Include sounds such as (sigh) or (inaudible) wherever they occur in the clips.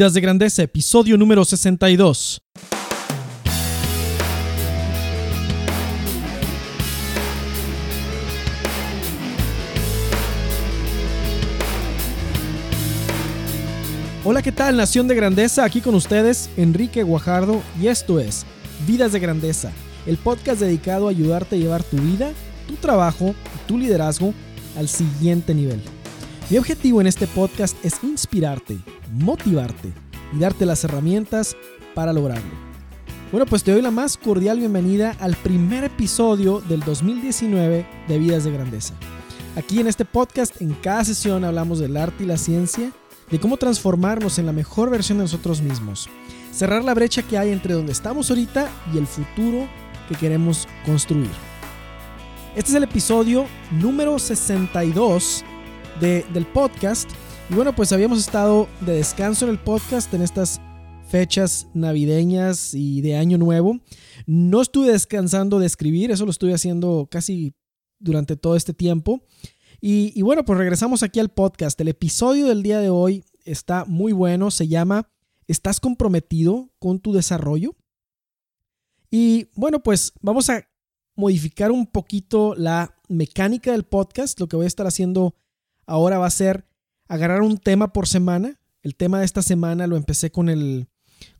Vidas de Grandeza, episodio número 62. Hola, ¿qué tal, Nación de Grandeza? Aquí con ustedes, Enrique Guajardo, y esto es Vidas de Grandeza, el podcast dedicado a ayudarte a llevar tu vida, tu trabajo y tu liderazgo al siguiente nivel. Mi objetivo en este podcast es inspirarte, motivarte y darte las herramientas para lograrlo. Bueno, pues te doy la más cordial bienvenida al primer episodio del 2019 de Vidas de Grandeza. Aquí en este podcast, en cada sesión hablamos del arte y la ciencia, de cómo transformarnos en la mejor versión de nosotros mismos, cerrar la brecha que hay entre donde estamos ahorita y el futuro que queremos construir. Este es el episodio número 62 del podcast. Y bueno, pues habíamos estado de descanso en el podcast en estas fechas navideñas y de año nuevo. No estuve descansando de escribir, eso lo estuve haciendo casi durante todo este tiempo. Y, y, bueno, pues regresamos aquí al podcast. El episodio del día de hoy está muy bueno, se llama ¿Estás comprometido con tu desarrollo? Y bueno, pues vamos a modificar un poquito la mecánica del podcast. Lo que voy a estar haciendo ahora va a ser agarrar un tema por semana. El tema de esta semana lo empecé con, el,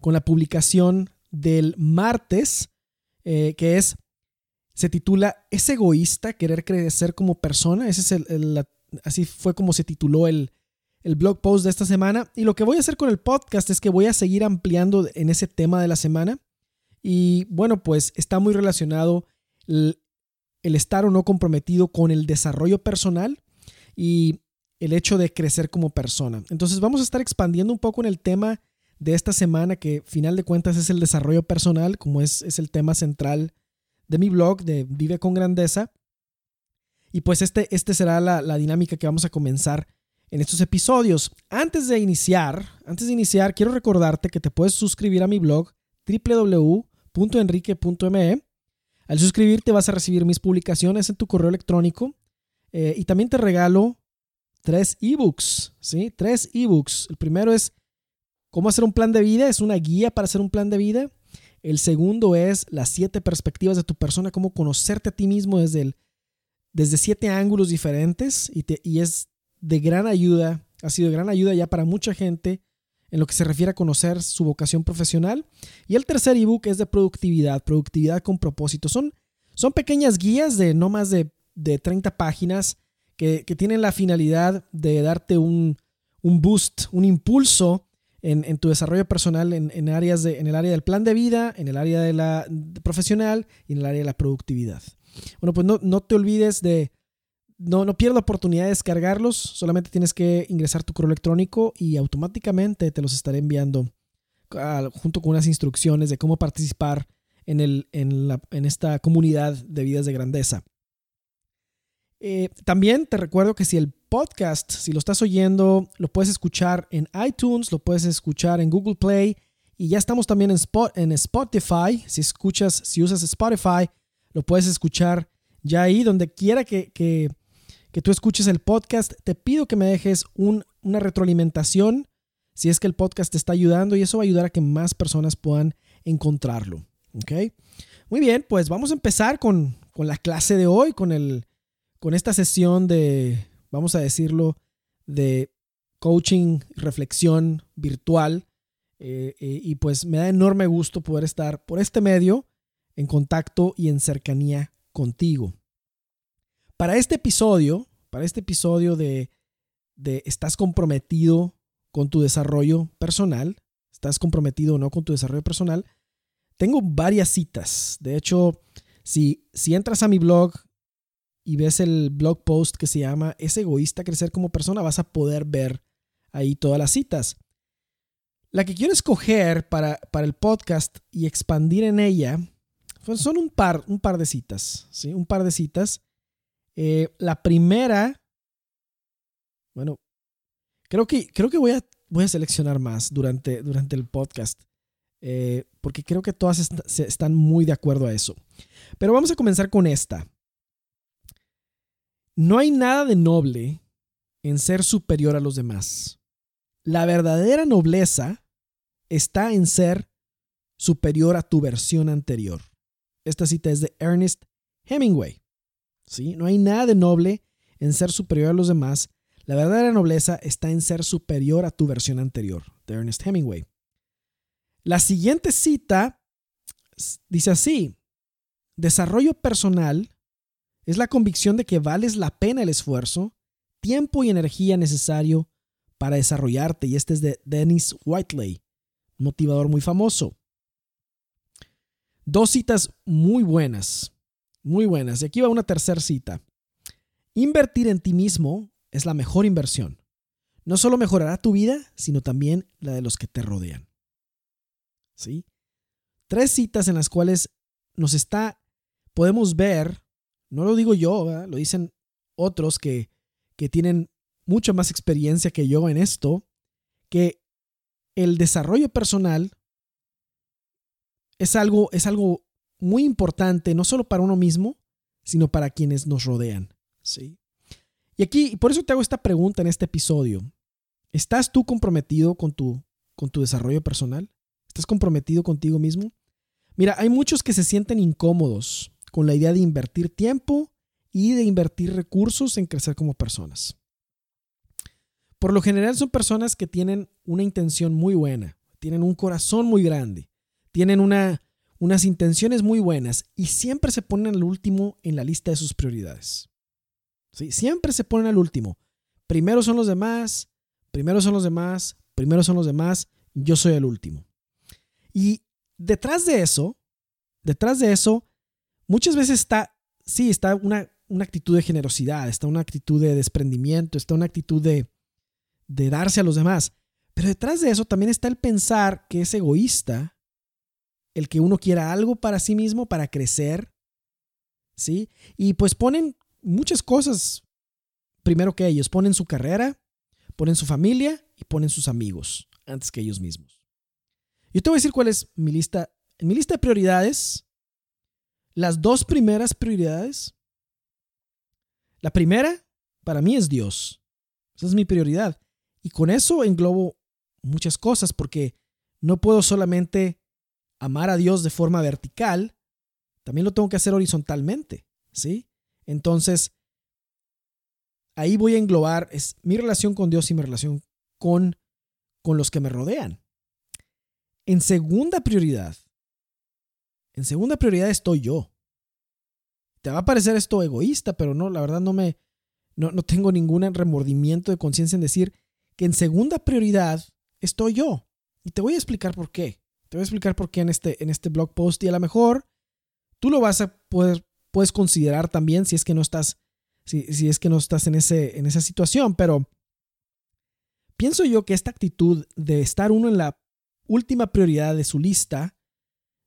con la publicación del martes, eh, que es, se titula ¿Es egoísta querer crecer como persona? Ese es el, así fue como se tituló el, el blog post de esta semana. Y lo que voy a hacer con el podcast es que voy a seguir ampliando en ese tema de la semana. Y bueno, pues está muy relacionado el, el estar o no comprometido con el desarrollo personal y el hecho de crecer como persona. Entonces vamos a estar expandiendo un poco en el tema de esta semana, que final de cuentas es el desarrollo personal, como es, es el tema central de mi blog de Vive con Grandeza. Y pues este, este será la, la dinámica que vamos a comenzar en estos episodios. Antes de iniciar, antes de iniciar, quiero recordarte que te puedes suscribir a mi blog www.enrique.me. Al suscribirte vas a recibir mis publicaciones en tu correo electrónico eh, y también te regalo tres ebooks, ¿sí? Tres ebooks. El primero es cómo hacer un plan de vida, es una guía para hacer un plan de vida. El segundo es las siete perspectivas de tu persona, cómo conocerte a ti mismo desde, desde siete ángulos diferentes y, y es de gran ayuda, ha sido de gran ayuda ya para mucha gente en lo que se refiere a conocer su vocación profesional. Y el tercer ebook es de productividad, productividad con propósito. Son, son pequeñas guías de no más de de 30 páginas que, tienen la finalidad de darte un, boost, un impulso en, tu desarrollo personal en, áreas de, en el área del plan de vida, en el área de la profesional y en el área de la productividad. Bueno, pues no, te olvides de, no, no pierdas oportunidad de descargarlos, solamente tienes que ingresar tu correo electrónico y automáticamente te los estaré enviando junto con unas instrucciones de cómo participar en, el, en, la, en esta comunidad de vidas de grandeza. Eh, también te recuerdo que si el podcast, si lo estás oyendo, lo puedes escuchar en iTunes, lo puedes escuchar en Google Play y ya estamos también en, en Spotify. Si escuchas, si usas Spotify, lo puedes escuchar ya ahí, donde quiera que, que, tú escuches el podcast. Te pido que me dejes una retroalimentación si es que el podcast te está ayudando y eso va a ayudar a que más personas puedan encontrarlo. ¿Ok? Muy bien, pues vamos a empezar con, con la clase de hoy, con el con esta sesión de, vamos a decirlo, de coaching, reflexión virtual. Eh, eh, y pues me da enorme gusto poder estar por este medio en contacto y en cercanía contigo. Para este episodio, para este episodio de, de ¿estás comprometido con tu desarrollo personal? ¿Estás comprometido o no con tu desarrollo personal? Tengo varias citas. De hecho, si, si entras a mi blog y ves el blog post que se llama Es egoísta crecer como persona, vas a poder ver ahí todas las citas. La que quiero escoger para, para el podcast y expandir en ella pues son un par, un par de citas, ¿sí? Un par de citas. Eh, la primera, bueno, creo que, creo que voy, a, voy a seleccionar más durante, durante el podcast, eh, porque creo que todas están muy de acuerdo a eso. Pero vamos a comenzar con esta. No hay nada de noble en ser superior a los demás. La verdadera nobleza está en ser superior a tu versión anterior. Esta cita es de Ernest Hemingway. ¿Sí? No hay nada de noble en ser superior a los demás. La verdadera nobleza está en ser superior a tu versión anterior, de Ernest Hemingway. La siguiente cita dice así, desarrollo personal es la convicción de que vales la pena el esfuerzo, tiempo y energía necesario para desarrollarte. Y este es de Dennis Whiteley, motivador muy famoso. Dos citas muy buenas, muy buenas. Y aquí va una tercera cita. Invertir en ti mismo es la mejor inversión. No solo mejorará tu vida, sino también la de los que te rodean. ¿Sí? Tres citas en las cuales nos está, podemos ver, no lo digo yo, lo dicen otros que, que tienen mucha más experiencia que yo en esto, que el desarrollo personal es algo, es algo muy importante, no solo para uno mismo, sino para quienes nos rodean. ¿sí? Y aquí, por eso te hago esta pregunta en este episodio. ¿Estás tú comprometido con tu, con tu desarrollo personal? ¿Estás comprometido contigo mismo? Mira, hay muchos que se sienten incómodos con la idea de invertir tiempo y de invertir recursos en crecer como personas. Por lo general son personas que tienen una intención muy buena, tienen un corazón muy grande, tienen una, unas intenciones muy buenas y siempre se ponen al último en la lista de sus prioridades. ¿Sí? Siempre se ponen al último. Primero son los demás, primero son los demás, primero son los demás, yo soy el último. Y detrás de eso, detrás de eso, muchas veces está, sí, está una, una actitud de generosidad, está una actitud de desprendimiento, está una actitud de, de darse a los demás. Pero detrás de eso también está el pensar que es egoísta, el que uno quiera algo para sí mismo, para crecer, ¿sí? Y pues ponen muchas cosas primero que ellos. Ponen su carrera, ponen su familia y ponen sus amigos antes que ellos mismos. Yo te voy a decir cuál es mi lista. En mi lista de prioridades, las dos primeras prioridades. La primera, para mí, es Dios. Esa es mi prioridad. Y con eso englobo muchas cosas porque no puedo solamente amar a Dios de forma vertical, también lo tengo que hacer horizontalmente, ¿sí? Entonces, ahí voy a englobar es mi relación con Dios y mi relación con, con los que me rodean. En segunda prioridad, en segunda prioridad estoy yo. Te va a parecer esto egoísta, pero no, la verdad no me, no, no tengo ningún remordimiento de conciencia en decir, que en segunda prioridad estoy yo. Y te voy a explicar por qué. Te voy a explicar por qué en este, en este blog post y a lo mejor tú lo vas a poder, puedes considerar también si es que no estás, si, si es que no estás en, ese, en esa situación, pero pienso yo que esta actitud de estar uno en la última prioridad de su lista,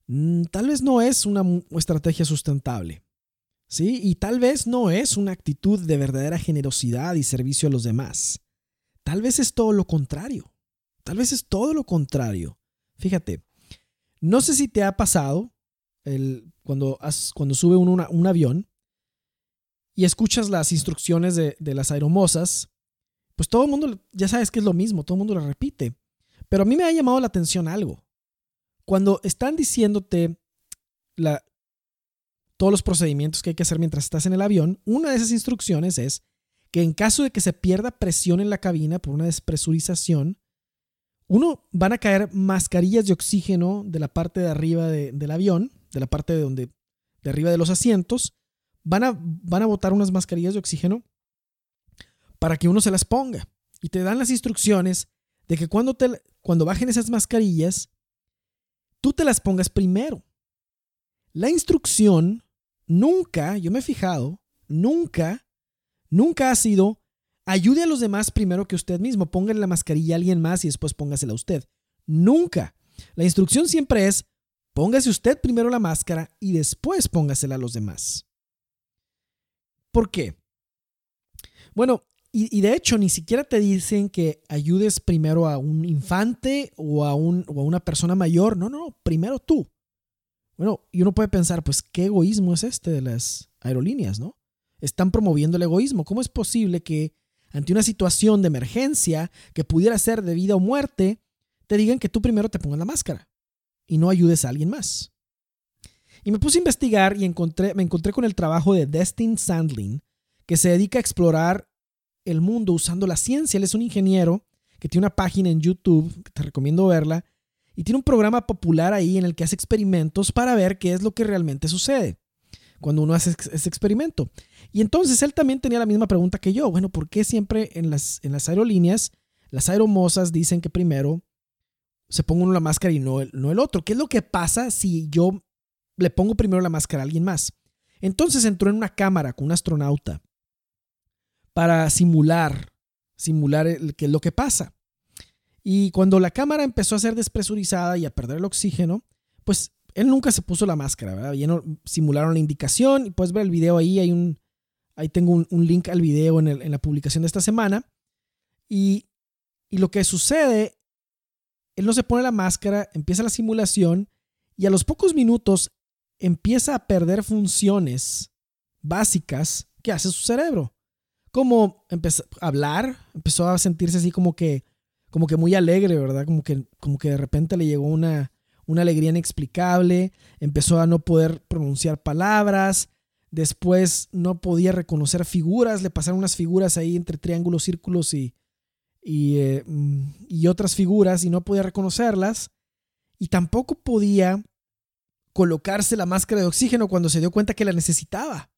mm, tal vez no es una estrategia sustentable. ¿Sí? Y tal vez no es una actitud de verdadera generosidad y servicio a los demás. Tal vez es todo lo contrario. Tal vez es todo lo contrario. Fíjate, no sé si te ha pasado el, cuando, cuando sube uno un avión y escuchas las instrucciones de, de las aeromosas, pues todo el mundo ya sabes que es lo mismo, todo el mundo lo repite. Pero a mí me ha llamado la atención algo. Cuando están diciéndote la, todos los procedimientos que hay que hacer mientras estás en el avión, una de esas instrucciones es que en caso de que se pierda presión en la cabina por una despresurización, uno van a caer mascarillas de oxígeno de la parte de arriba del avión, de la parte de donde de arriba de los asientos, van a, van a botar unas mascarillas de oxígeno para que uno se las ponga. Y te dan las instrucciones de que cuando, te, cuando bajen esas mascarillas, tú te las pongas primero. La instrucción nunca, yo me he fijado, nunca nunca ha sido ayude a los demás primero que usted mismo. Póngale la mascarilla a alguien más y después póngasela a usted. Nunca. La instrucción siempre es póngase usted primero la máscara y después póngasela a los demás. ¿Por qué? Bueno, y, de hecho ni siquiera te dicen que ayudes primero a un infante o a, o a una persona mayor. No, no, no, primero tú. Bueno, y uno puede pensar, pues, ¿qué egoísmo es este de las aerolíneas, no? están promoviendo el egoísmo. ¿Cómo es posible que ante una situación de emergencia que pudiera ser de vida o muerte, te digan que tú primero te pongas la máscara y no ayudes a alguien más. Y me puse a investigar y me encontré con el trabajo de Destin Sandlin, que se dedica a explorar el mundo usando la ciencia. Él es un ingeniero que tiene una página en YouTube, que te recomiendo verla, y tiene un programa popular ahí en el que hace experimentos para ver qué es lo que realmente sucede cuando uno hace ese experimento. Y entonces él también tenía la misma pregunta que yo. Bueno, ¿por qué siempre en las, en las aerolíneas las aeromosas dicen que primero se ponga uno la máscara y no el, no el otro? ¿Qué es lo que pasa si yo le pongo primero la máscara a alguien más? Entonces entró en una cámara con un astronauta para simular, simular qué es lo que pasa. Y cuando la cámara empezó a ser despresurizada y a perder el oxígeno, pues él nunca se puso la máscara, ¿verdad? simularon la indicación y puedes ver el video ahí, hay un, ahí tengo un, link al video en, en, la publicación de esta semana. Y, y lo que sucede, él no se pone la máscara, empieza la simulación y a los pocos minutos empieza a perder funciones básicas que hace su cerebro. Como empezó a hablar, empezó a sentirse así como que, como que muy alegre, ¿verdad? Como que, como que de repente le llegó una, una alegría inexplicable, empezó a no poder pronunciar palabras, después no podía reconocer figuras, le pasaron unas figuras ahí entre triángulos, círculos y, y, eh, y otras figuras y no podía reconocerlas, y tampoco podía colocarse la máscara de oxígeno cuando se dio cuenta que la necesitaba.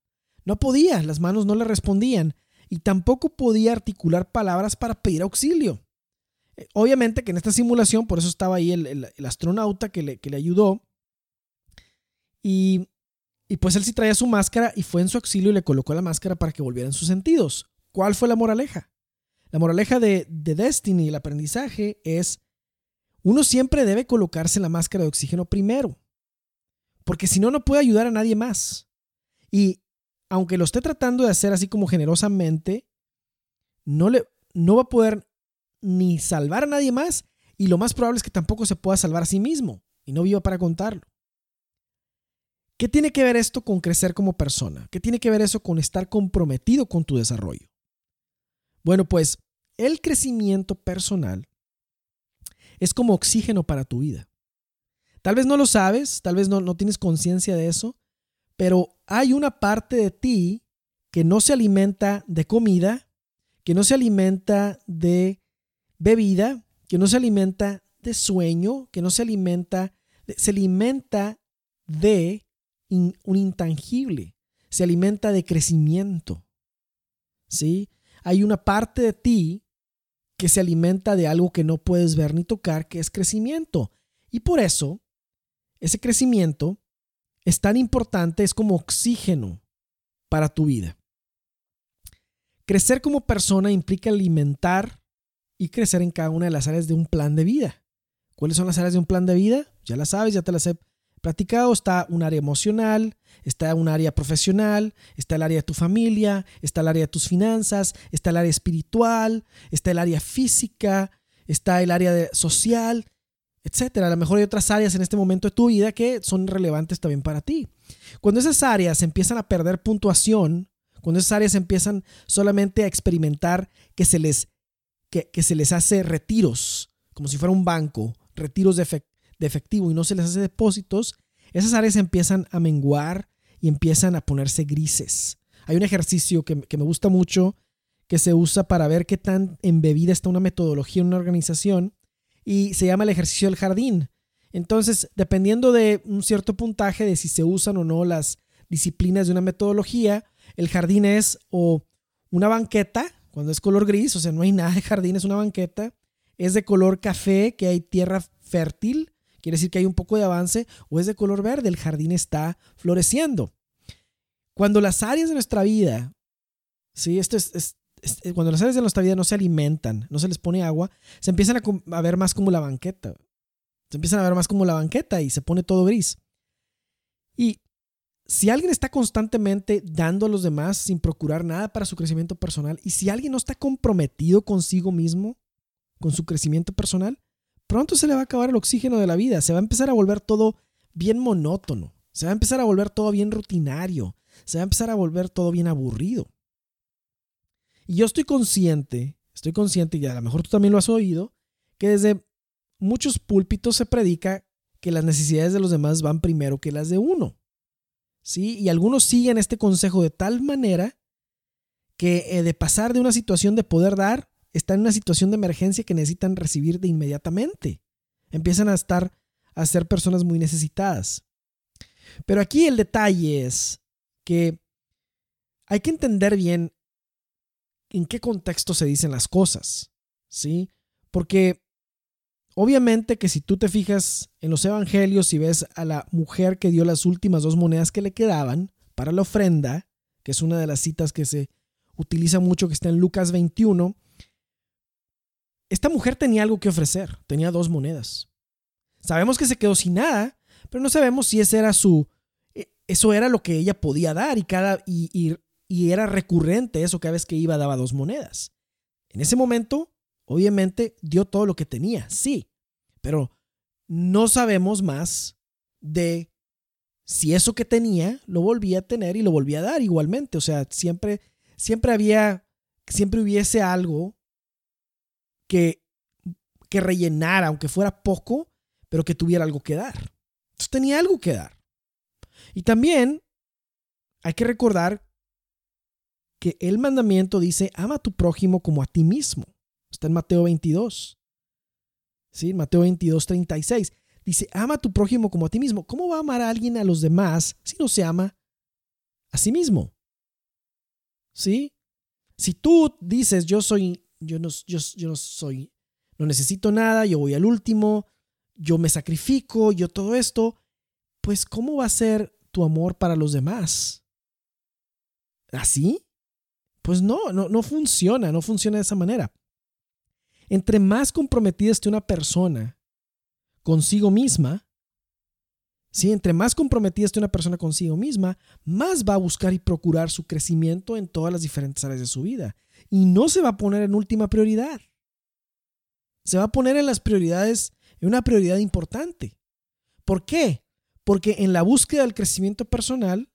No podía, las manos no le respondían y tampoco podía articular palabras para pedir auxilio. Obviamente que en esta simulación, por eso estaba ahí el, astronauta que le, que le ayudó. Y, y, pues él sí traía su máscara y fue en su auxilio y le colocó la máscara para que volvieran sus sentidos. ¿Cuál fue la moraleja? La moraleja de, de Destiny, el aprendizaje, es uno siempre debe colocarse la máscara de oxígeno primero. Porque si no, no puede ayudar a nadie más. Y aunque lo esté tratando de hacer así como generosamente, no, le, no va a poder ni salvar a nadie más y lo más probable es que tampoco se pueda salvar a sí mismo y no viva para contarlo. ¿Qué tiene que ver esto con crecer como persona? ¿Qué tiene que ver eso con estar comprometido con tu desarrollo? Bueno, pues el crecimiento personal es como oxígeno para tu vida. Tal vez no lo sabes, tal vez no, no tienes conciencia de eso, pero hay una parte de ti que no se alimenta de comida, que no se alimenta de bebida, que no se alimenta de sueño, que no se alimenta, se alimenta de un intangible, se alimenta de crecimiento. ¿Sí? Hay una parte de ti que se alimenta de algo que no puedes ver ni tocar, que es crecimiento. Y por eso, ese crecimiento es tan importante, es como oxígeno para tu vida. Crecer como persona implica alimentar y crecer en cada una de las áreas de un plan de vida. ¿Cuáles son las áreas de un plan de vida? Ya las sabes, ya te las he platicado. Está un área emocional, está un área profesional, está el área de tu familia, está el área de tus finanzas, está el área espiritual, está el área física, está el área social, etcétera. A lo mejor hay otras áreas en este momento de tu vida que son relevantes también para ti. Cuando esas áreas empiezan a perder puntuación, cuando esas áreas empiezan solamente a experimentar que se les que, se les hace retiros, como si fuera un banco, retiros de, efectivo y no se les hace depósitos, esas áreas empiezan a menguar y empiezan a ponerse grises. Hay un ejercicio que, que, me gusta mucho que se usa para ver qué tan embebida está una metodología en una organización y se llama el ejercicio del jardín. Entonces, dependiendo de un cierto puntaje de si se usan o no las disciplinas de una metodología, el jardín es o una banqueta cuando es color gris, o sea, no hay (laughs) nada de jardín, es una banqueta. Es de color café, que hay tierra fértil, quiere decir que hay un poco de avance, o es de color verde, el jardín está floreciendo. Cuando las áreas de nuestra vida, sí, esto es, cuando las áreas de nuestra vida no se alimentan, no se les pone agua, se empiezan a, a ver más como la banqueta. Se empiezan a ver más como la banqueta y se pone todo gris. Y si alguien está constantemente dando a los demás sin procurar nada para su crecimiento personal y si alguien no está comprometido consigo mismo, con su crecimiento personal, pronto se le va a acabar el oxígeno de la vida, se va a empezar a volver todo bien monótono, se va a empezar a volver todo bien rutinario, se va a empezar a volver todo bien aburrido. Y yo estoy consciente, estoy consciente, y a lo mejor tú también lo has oído, que desde muchos púlpitos se predica que las necesidades de los demás van primero que las de uno. ¿Sí? Y algunos siguen este consejo de tal manera que eh, de pasar de una situación de poder dar, están en una situación de emergencia que necesitan recibir de inmediatamente. Empiezan a estar a ser personas muy necesitadas. Pero aquí el detalle es que hay que entender bien en qué contexto se dicen las cosas, ¿sí? Porque obviamente que si tú te fijas en los evangelios y ves a la mujer que dio las últimas dos monedas que le quedaban para la ofrenda, que es una de las citas que se utiliza mucho, que está en Lucas 21, esta mujer tenía algo que ofrecer, tenía dos monedas. Sabemos que se quedó sin nada, pero no sabemos si ese era su, e, eso era lo que ella podía dar y, cada, y, y, y era recurrente eso cada vez que iba daba dos monedas. En ese momento, obviamente, dio todo lo que tenía, sí, pero no sabemos más de si eso que tenía lo volvía a tener y lo volvía a dar igualmente. O sea, siempre, siempre había, siempre hubiese algo que, que rellenara, aunque fuera poco, pero que tuviera algo que dar. Entonces tenía algo que dar. Y también hay que recordar que el mandamiento dice, ama a tu prójimo como a ti mismo. Está en Mateo 22. ¿Sí? Mateo 22, 36. Dice, ama a tu prójimo como a ti mismo. ¿Cómo va a amar a alguien a los demás si no se ama a sí mismo? ¿Sí? Si tú dices, yo soy, yo no, yo, yo no soy, no necesito nada, yo voy al último, yo me sacrifico, yo todo esto, pues ¿cómo va a ser tu amor para los demás? ¿Así? Pues no, no, no funciona, no funciona de esa manera. Entre más comprometida esté una persona consigo misma, ¿sí? entre más comprometida esté una persona consigo misma, más va a buscar y procurar su crecimiento en todas las diferentes áreas de su vida. Y no se va a poner en última prioridad. Se va a poner en las prioridades, en una prioridad importante. ¿Por qué? Porque en la búsqueda del crecimiento personal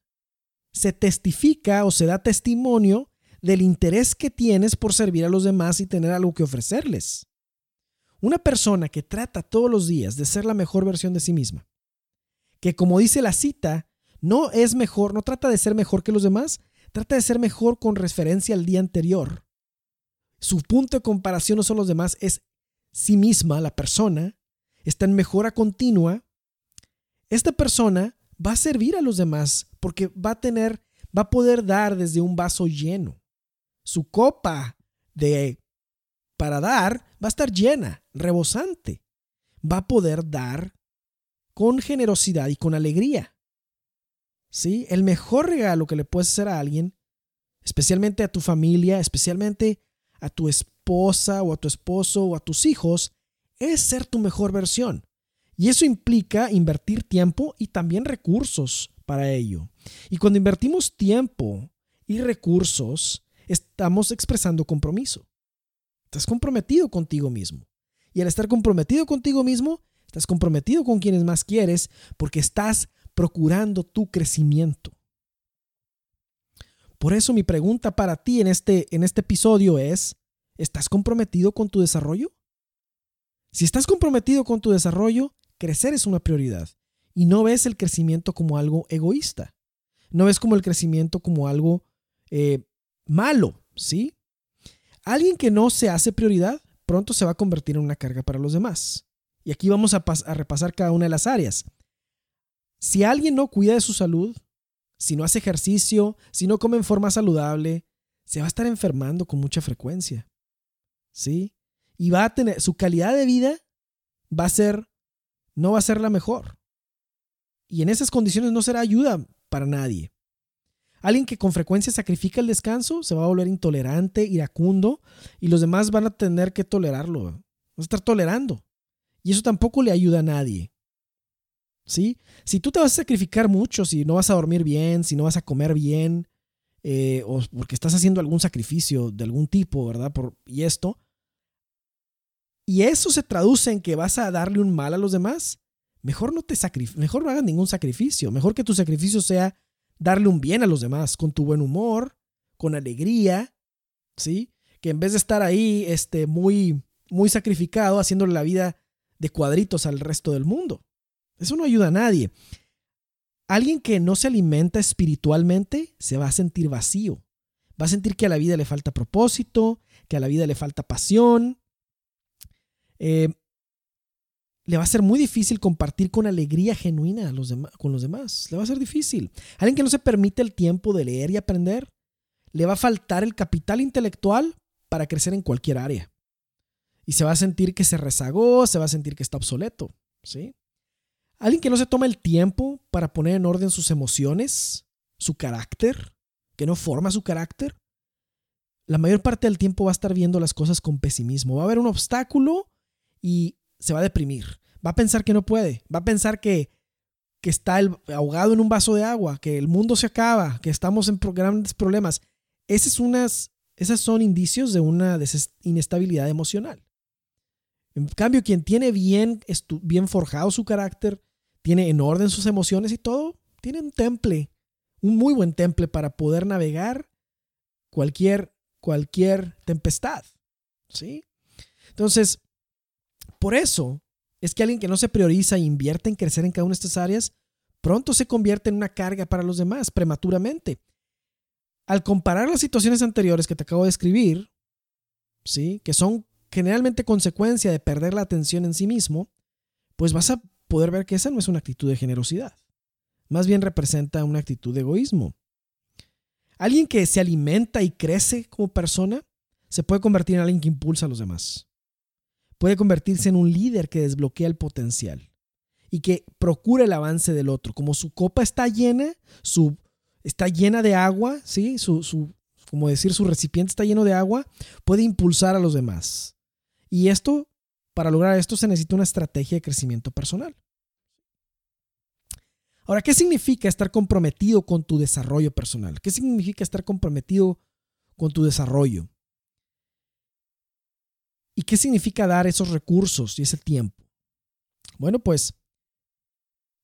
se testifica o se da testimonio del interés que tienes por servir a los demás y tener algo que ofrecerles. Una persona que trata todos los días de ser la mejor versión de sí misma, que como dice la cita, no es mejor, no trata de ser mejor que los demás, trata de ser mejor con referencia al día anterior. Su punto de comparación no son los demás, es sí misma, la persona, está en mejora continua. Esta persona va a servir a los demás porque va a tener, va a poder dar desde un vaso lleno su copa de para dar va a estar llena, rebosante. Va a poder dar con generosidad y con alegría. ¿Sí? El mejor regalo que le puedes hacer a alguien, especialmente a tu familia, especialmente a tu esposa o a tu esposo o a tus hijos, es ser tu mejor versión. Y eso implica invertir tiempo y también recursos para ello. Y cuando invertimos tiempo y recursos, estamos expresando compromiso. Estás comprometido contigo mismo. Y al estar comprometido contigo mismo, estás comprometido con quienes más quieres porque estás procurando tu crecimiento. Por eso mi pregunta para ti en este, en este episodio es, ¿estás comprometido con tu desarrollo? Si estás comprometido con tu desarrollo, crecer es una prioridad y no ves el crecimiento como algo egoísta. No ves como el crecimiento como algo eh, malo, ¿sí? Alguien que no se hace prioridad pronto se va a convertir en una carga para los demás. Y aquí vamos a, repasar cada una de las áreas. Si alguien no cuida de su salud, si no hace ejercicio, si no come en forma saludable, se va a estar enfermando con mucha frecuencia. ¿Sí? Y va a tener, su calidad de vida va a ser, no va a ser la mejor. Y en esas condiciones no será ayuda para nadie. Alguien que con frecuencia sacrifica el descanso se va a volver intolerante, iracundo, y los demás van a tener que tolerarlo. Van a estar tolerando. Y eso tampoco le ayuda a nadie. ¿Sí? Si tú te vas a sacrificar mucho, si no vas a dormir bien, si no vas a comer bien, eh, o porque estás haciendo algún sacrificio de algún tipo, ¿verdad? Por, y esto. Y eso se traduce en que vas a darle un mal a los demás. Mejor no te mejor no hagas ningún sacrificio. Mejor que tu sacrificio sea darle un bien a los demás con tu buen humor, con alegría, ¿sí? Que en vez de estar ahí este, muy, muy sacrificado, haciéndole la vida de cuadritos al resto del mundo. Eso no ayuda a nadie. Alguien que no se alimenta espiritualmente se va a sentir vacío. Va a sentir que a la vida le falta propósito, que a la vida le falta pasión. Eh, le va a ser muy difícil compartir con alegría genuina los con los demás. Le va a ser difícil. Alguien que no se permite el tiempo de leer y aprender, le va a faltar el capital intelectual para crecer en cualquier área. Y se va a sentir que se rezagó, se va a sentir que está obsoleto. ¿sí? Alguien que no se toma el tiempo para poner en orden sus emociones, su carácter, que no forma su carácter, la mayor parte del tiempo va a estar viendo las cosas con pesimismo. Va a haber un obstáculo y se va a deprimir. Va a pensar que no puede. Va a pensar que, que está ahogado en un vaso de agua, que el mundo se acaba, que estamos en grandes problemas. Esas, esas son indicios de una inestabilidad emocional. En cambio, quien tiene bien, bien forjado su carácter, tiene en orden sus emociones y todo, tiene un temple, un muy buen temple para poder navegar cualquier, cualquier tempestad. ¿Sí? Entonces, por eso es que alguien que no se prioriza e invierte en crecer en cada una de estas áreas, pronto se convierte en una carga para los demás prematuramente. Al comparar las situaciones anteriores que te acabo de escribir, ¿sí? que son generalmente consecuencia de perder la atención en sí mismo, pues vas a poder ver que esa no es una actitud de generosidad. Más bien representa una actitud de egoísmo. Alguien que se alimenta y crece como persona se puede convertir en alguien que impulsa a los demás puede convertirse en un líder que desbloquea el potencial y que procura el avance del otro. Como su copa está llena, su, está llena de agua, ¿sí? Su, su, como decir, su recipiente está lleno de agua, puede impulsar a los demás. Y esto, para lograr esto, se necesita una estrategia de crecimiento personal. Ahora, ¿qué significa estar comprometido con tu desarrollo personal? ¿Qué significa estar comprometido con tu desarrollo? ¿Y qué significa dar esos recursos y ese tiempo? Bueno, pues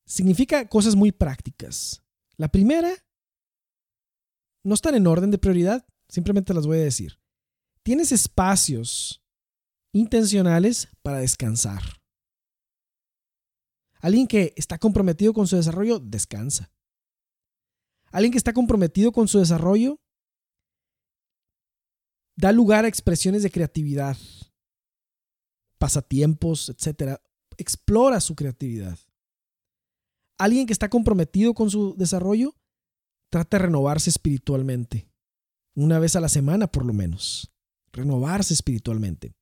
significa cosas muy prácticas. La primera, no están en orden de prioridad, simplemente las voy a decir. Tienes espacios intencionales para descansar. Alguien que está comprometido con su desarrollo, descansa. Alguien que está comprometido con su desarrollo, da lugar a expresiones de creatividad, pasatiempos, etcétera, explora su creatividad. Alguien que está comprometido con su desarrollo trata de renovarse espiritualmente. Una vez a la semana, por lo menos. Renovarse espiritualmente.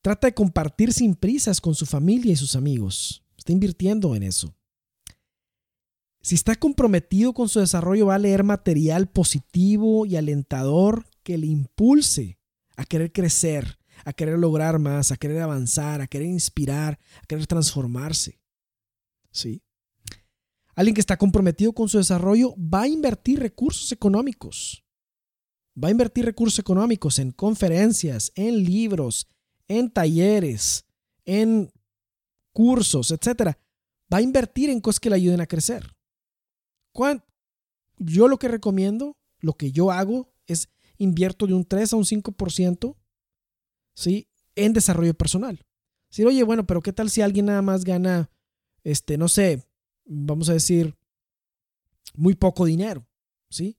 Trata de compartir sin prisas con su familia y sus amigos. Está invirtiendo en eso. Si está comprometido con su desarrollo, va a leer material positivo y alentador que le impulse a querer crecer, a querer lograr más, a querer avanzar, a querer inspirar, a querer transformarse. ¿Sí? Alguien que está comprometido con su desarrollo va a invertir recursos económicos. Va a invertir recursos económicos en conferencias, en libros, en talleres, en cursos, etc. Va a invertir en cosas que le ayuden a crecer. Yo lo que recomiendo, lo que yo hago es invierto de un 3 a un 5% ¿sí? En desarrollo personal. Decir, oye, bueno, pero ¿qué tal si alguien nada más gana, este, no sé, vamos a decir, muy poco dinero, ¿sí?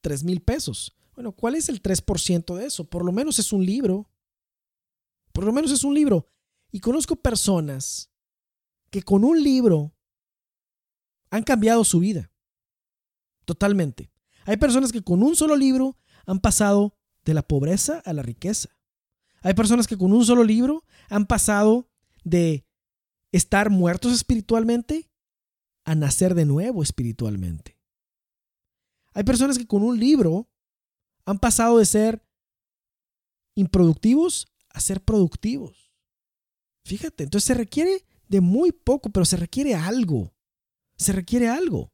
Tres mil pesos. Bueno, ¿cuál es el 3% de eso? Por lo menos es un libro. Por lo menos es un libro. Y conozco personas que con un libro han cambiado su vida. Totalmente. Hay personas que con un solo libro han pasado de la pobreza a la riqueza. Hay personas que con un solo libro han pasado de estar muertos espiritualmente a nacer de nuevo espiritualmente. Hay personas que con un libro han pasado de ser improductivos a ser productivos. Fíjate, entonces se requiere de muy poco, pero se requiere algo. Se requiere algo.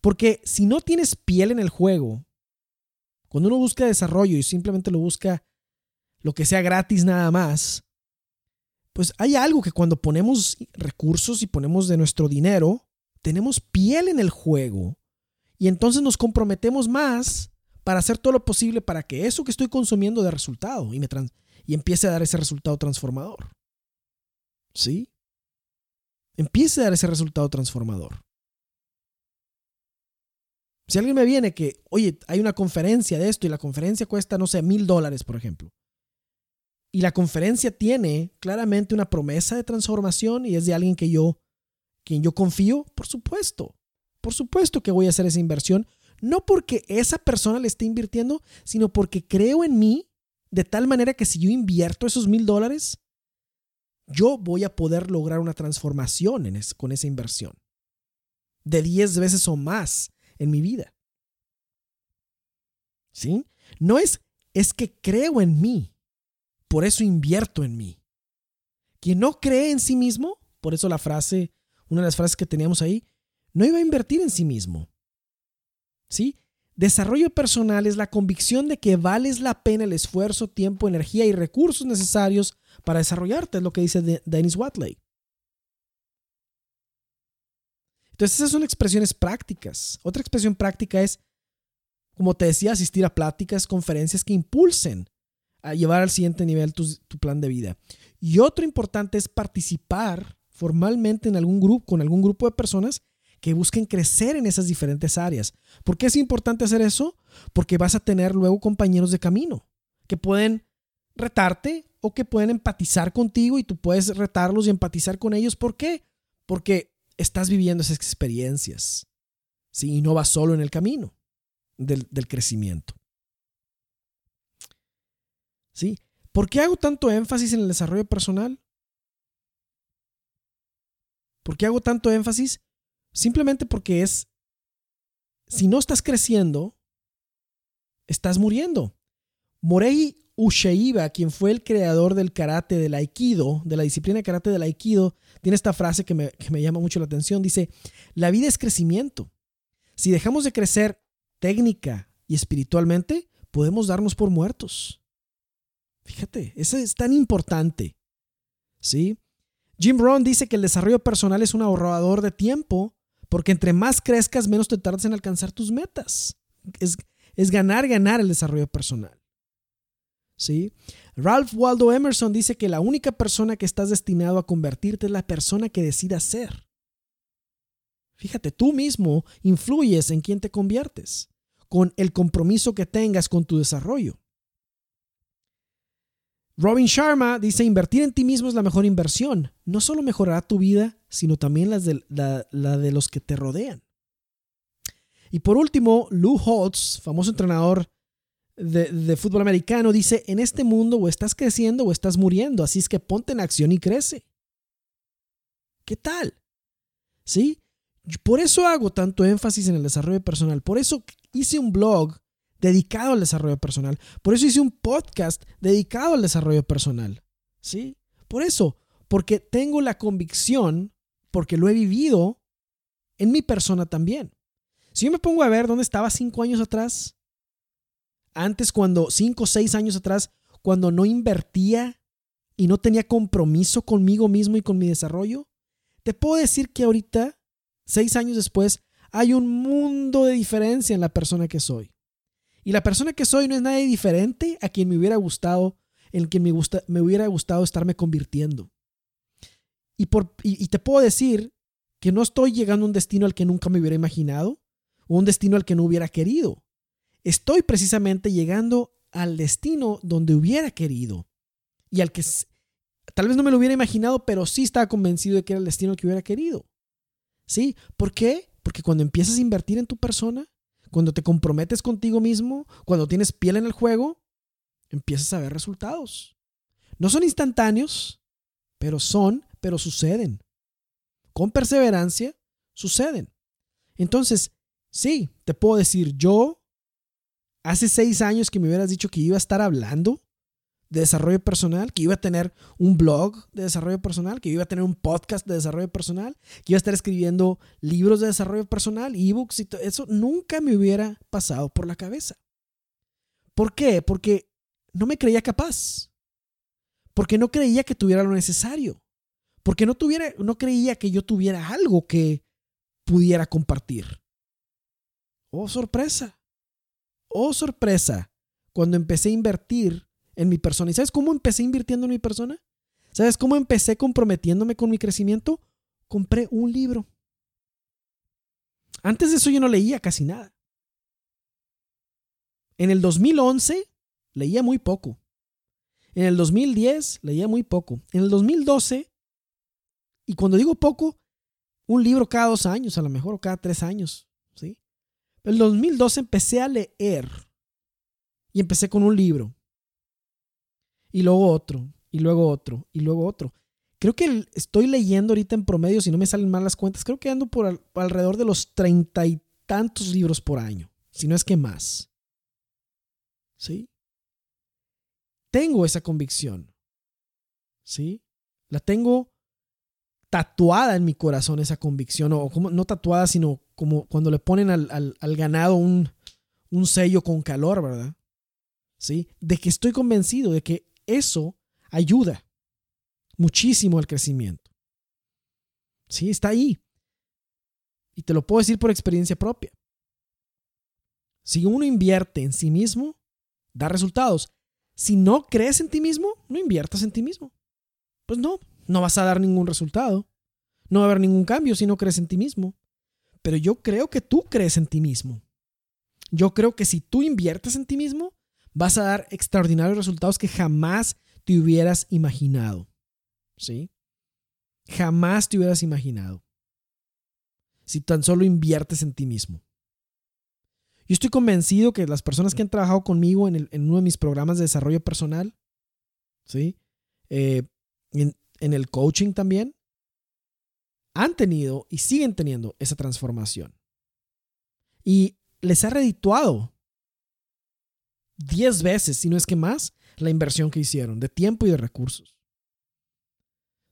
Porque si no tienes piel en el juego, cuando uno busca desarrollo y simplemente lo busca lo que sea gratis nada más, pues hay algo que cuando ponemos recursos y ponemos de nuestro dinero, tenemos piel en el juego y entonces nos comprometemos más para hacer todo lo posible para que eso que estoy consumiendo dé resultado y, me y empiece a dar ese resultado transformador. ¿Sí? Empiece a dar ese resultado transformador. Si alguien me viene que, oye, hay una conferencia de esto y la conferencia cuesta, no sé, mil dólares, por ejemplo. Y la conferencia tiene claramente una promesa de transformación y es de alguien que yo, quien yo confío, por supuesto. Por supuesto que voy a hacer esa inversión. No porque esa persona le esté invirtiendo, sino porque creo en mí de tal manera que si yo invierto esos mil dólares, yo voy a poder lograr una transformación en con esa inversión. De 10 veces o más en mi vida. ¿Sí? No es, es que creo en mí. Por eso invierto en mí. Quien no cree en sí mismo, por eso la frase, una de las frases que teníamos ahí, no iba a invertir en sí mismo. ¿Sí? Desarrollo personal es la convicción de que vales la pena el esfuerzo, tiempo, energía y recursos necesarios para desarrollarte, es lo que dice Dennis Watley. Entonces esas son expresiones prácticas. Otra expresión práctica es, como te decía, asistir a pláticas, conferencias que impulsen a llevar al siguiente nivel tu, plan de vida. Y otro importante es participar formalmente en algún grupo, con algún grupo de personas que busquen crecer en esas diferentes áreas. ¿Por qué es importante hacer eso? Porque vas a tener luego compañeros de camino que pueden retarte o que pueden empatizar contigo y tú puedes retarlos y empatizar con ellos. ¿Por qué? Porque estás viviendo esas experiencias. ¿sí? Y no vas solo en el camino del crecimiento. ¿Sí? ¿Por qué hago tanto énfasis en el desarrollo personal? ¿Por qué hago tanto énfasis? Simplemente porque es, si no estás creciendo, estás muriendo. Morei Ushaiba, quien fue el creador del karate, del aikido, de la disciplina de karate del aikido, tiene esta frase que me, que me llama mucho la atención. Dice, la vida es crecimiento. Si dejamos de crecer técnica y espiritualmente, podemos darnos por muertos. Fíjate, eso es tan importante. ¿Sí? Jim Rohn dice que el desarrollo personal es un ahorrador de tiempo porque entre más crezcas, menos te tardas en alcanzar tus metas. Es, es ganar, ganar el desarrollo personal. ¿sí? Ralph Waldo Emerson dice que la única persona que estás destinado a convertirte es la persona que decidas ser. Fíjate, tú mismo influyes en quién te conviertes, con el compromiso que tengas con tu desarrollo. Robin Sharma dice, invertir en ti mismo es la mejor inversión. No solo mejorará tu vida, sino también la, de los que te rodean. Y por último, Lou Holtz, famoso entrenador de, fútbol americano dice, en este mundo o estás creciendo o estás muriendo, así es que ponte en acción y crece. ¿Qué tal? ¿Sí? Por eso hago tanto énfasis en el desarrollo personal, por eso hice un blog dedicado al desarrollo personal, por eso hice un podcast dedicado al desarrollo personal. ¿Sí? Por eso, porque tengo la convicción, porque lo he vivido en mi persona también. Si yo me pongo a ver dónde estaba cinco años atrás, antes cuando, cinco o seis años atrás, cuando no invertía y no tenía compromiso conmigo mismo y con mi desarrollo, te puedo decir que ahorita, seis años después, hay un mundo de diferencia en la persona que soy. Y la persona que soy no es nadie diferente a quien me hubiera gustado, en quien me, me hubiera gustado estarme convirtiendo. Y, por, y te puedo decir que no estoy llegando a un destino al que nunca me hubiera imaginado o un destino al que no hubiera querido estoy precisamente llegando al destino donde hubiera querido y al que tal vez no me lo hubiera imaginado, pero sí estaba convencido de que era el destino que hubiera querido. ¿Sí? ¿Por qué? Porque cuando empiezas a invertir en tu persona, cuando te comprometes contigo mismo, cuando tienes piel en el juego, empiezas a ver resultados. No son instantáneos, pero son, pero suceden. Con perseverancia, suceden. Entonces, sí, te puedo decir, yo hace seis años que me hubieras dicho que iba a estar hablando de desarrollo personal, que iba a tener un blog de desarrollo personal, que iba a tener un podcast de desarrollo personal, que iba a estar escribiendo libros de desarrollo personal, ebooks y todo eso, nunca me hubiera pasado por la cabeza. ¿Por qué? Porque no me creía capaz. Porque no creía que tuviera lo necesario. Porque no, tuviera, no creía que yo tuviera algo que pudiera compartir. Oh, sorpresa oh sorpresa, cuando empecé a invertir en mi persona. ¿Y sabes cómo empecé invirtiendo en mi persona? ¿Sabes cómo empecé comprometiéndome con mi crecimiento? Compré un libro. Antes de eso yo no leía casi nada. En el 2011 leía muy poco. En el 2010 leía muy poco. En el 2012, y cuando digo poco, un libro cada dos años, a lo mejor, o cada tres años. ¿sí? En el 2012 empecé a leer. Y empecé con un libro. Y luego otro. Y luego otro. Y luego otro. Creo que estoy leyendo ahorita en promedio, si no me salen mal las cuentas, creo que ando por, alrededor de los treinta y tantos libros por año. Si no es que más. ¿Sí? Tengo esa convicción. ¿Sí? La tengo tatuada en mi corazón esa convicción, o como, no tatuada, sino como cuando le ponen al, ganado un, un, sello con calor, ¿verdad? ¿Sí? De que estoy convencido de que eso ayuda muchísimo al crecimiento. Sí, está ahí. Y te lo puedo decir por experiencia propia. Si uno invierte en sí mismo, da resultados. Si no crees en ti mismo, no inviertas en ti mismo. Pues no, no vas a dar ningún resultado. No va a haber ningún cambio si no crees en ti mismo. Pero yo creo que tú crees en ti mismo. Yo creo que si tú inviertes en ti mismo, vas a dar extraordinarios resultados que jamás te hubieras imaginado. ¿Sí? Jamás te hubieras imaginado. Si tan solo inviertes en ti mismo. Yo estoy convencido que las personas que han trabajado conmigo en, uno de mis programas de desarrollo personal, ¿sí? Eh, en el coaching también, han tenido y siguen teniendo esa transformación. Y les ha redituado 10 veces, si no es que más, la inversión que hicieron de tiempo y de recursos.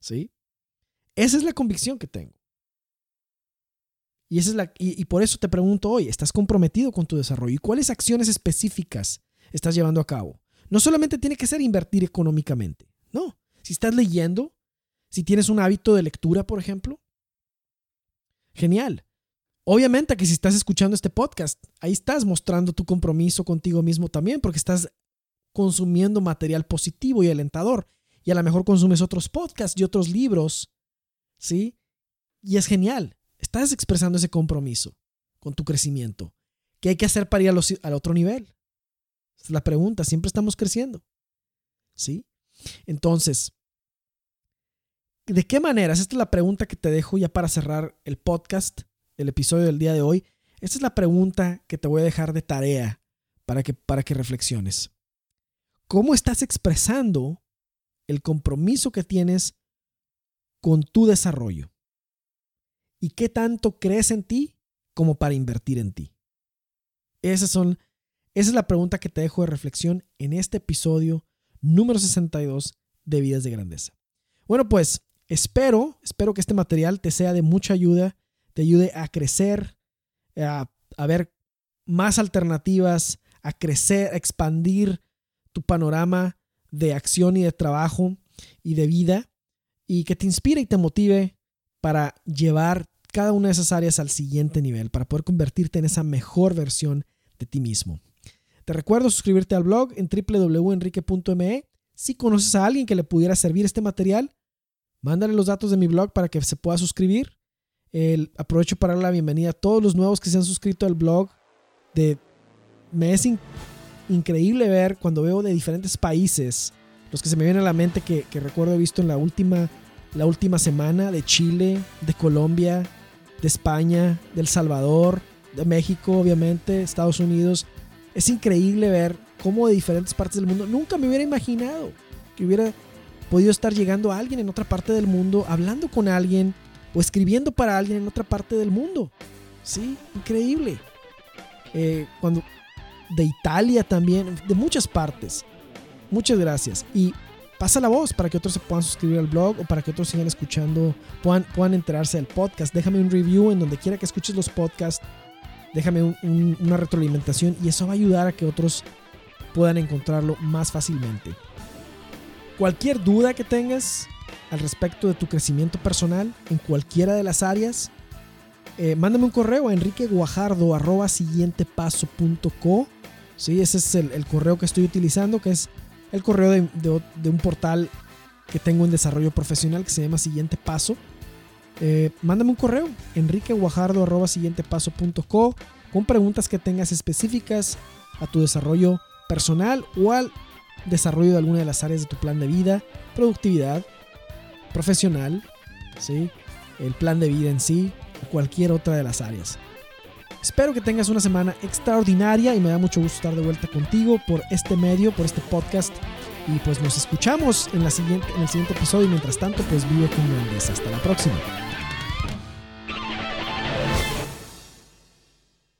¿Sí? Esa es la convicción que tengo. Y, esa es la, y, y por eso te pregunto hoy, ¿estás comprometido con tu desarrollo? ¿Y cuáles acciones específicas estás llevando a cabo? No solamente tiene que ser invertir económicamente, no. Si estás leyendo, si tienes un hábito de lectura, por ejemplo, genial. Obviamente que si estás escuchando este podcast, ahí estás mostrando tu compromiso contigo mismo también, porque estás consumiendo material positivo y alentador. Y a lo mejor consumes otros podcasts y otros libros, ¿sí? Y es genial. Estás expresando ese compromiso con tu crecimiento. ¿Qué hay que hacer para ir al otro nivel? es la pregunta. Siempre estamos creciendo. ¿Sí? Entonces, ¿De qué maneras? Esta es la pregunta que te dejo ya para cerrar el podcast, el episodio del día de hoy. Esta es la pregunta que te voy a dejar de tarea para que, para que reflexiones. ¿Cómo estás expresando el compromiso que tienes con tu desarrollo? ¿Y qué tanto crees en ti como para invertir en ti? Esas son, esa es la pregunta que te dejo de reflexión en este episodio número 62 de Vidas de Grandeza. Bueno, pues Espero, espero que este material te sea de mucha ayuda, te ayude a crecer, a, ver más alternativas, a crecer, a expandir tu panorama de acción y de trabajo y de vida y que te inspire y te motive para llevar cada una de esas áreas al siguiente nivel, para poder convertirte en esa mejor versión de ti mismo. Te recuerdo suscribirte al blog en www.enrique.me. Si conoces a alguien que le pudiera servir este material, Mándale los datos de mi blog para que se pueda suscribir. El, aprovecho para dar la bienvenida a todos los nuevos que se han suscrito al blog. De, me es increíble ver cuando veo de diferentes países, los que se me vienen a la mente que, que recuerdo he visto en la última, la última semana, de Chile, de Colombia, de España, de El Salvador, de México, obviamente, Estados Unidos. Es increíble ver cómo de diferentes partes del mundo, nunca me hubiera imaginado que hubiera podido estar llegando a alguien en otra parte del mundo, hablando con alguien o escribiendo para alguien en otra parte del mundo. Sí, increíble. Eh, cuando de Italia también, de muchas partes. Muchas gracias. Y pasa la voz para que otros se puedan suscribir al blog o para que otros sigan escuchando, puedan, puedan enterarse del podcast. Déjame un review en donde quiera que escuches los podcasts. Déjame una retroalimentación y eso va a ayudar a que otros puedan encontrarlo más fácilmente. Cualquier duda que tengas al respecto de tu crecimiento personal en cualquiera de las áreas, eh, mándame un correo a enriqueguajardo.siguientepaso.co. Sí, ese es el, correo que estoy utilizando, que es el correo de, un portal que tengo en desarrollo profesional que se llama Siguiente Paso. Eh, mándame un correo, enriqueguajardo.siguientepaso.co con preguntas que tengas específicas a tu desarrollo personal o al desarrollo de alguna de las áreas de tu plan de vida, productividad, profesional, ¿sí? el plan de vida en sí o cualquier otra de las áreas. Espero que tengas una semana extraordinaria y me da mucho gusto estar de vuelta contigo por este medio, por este podcast. Y pues nos escuchamos en, la siguiente, en el siguiente episodio. Y mientras tanto, pues vive con grandeza. Hasta la próxima.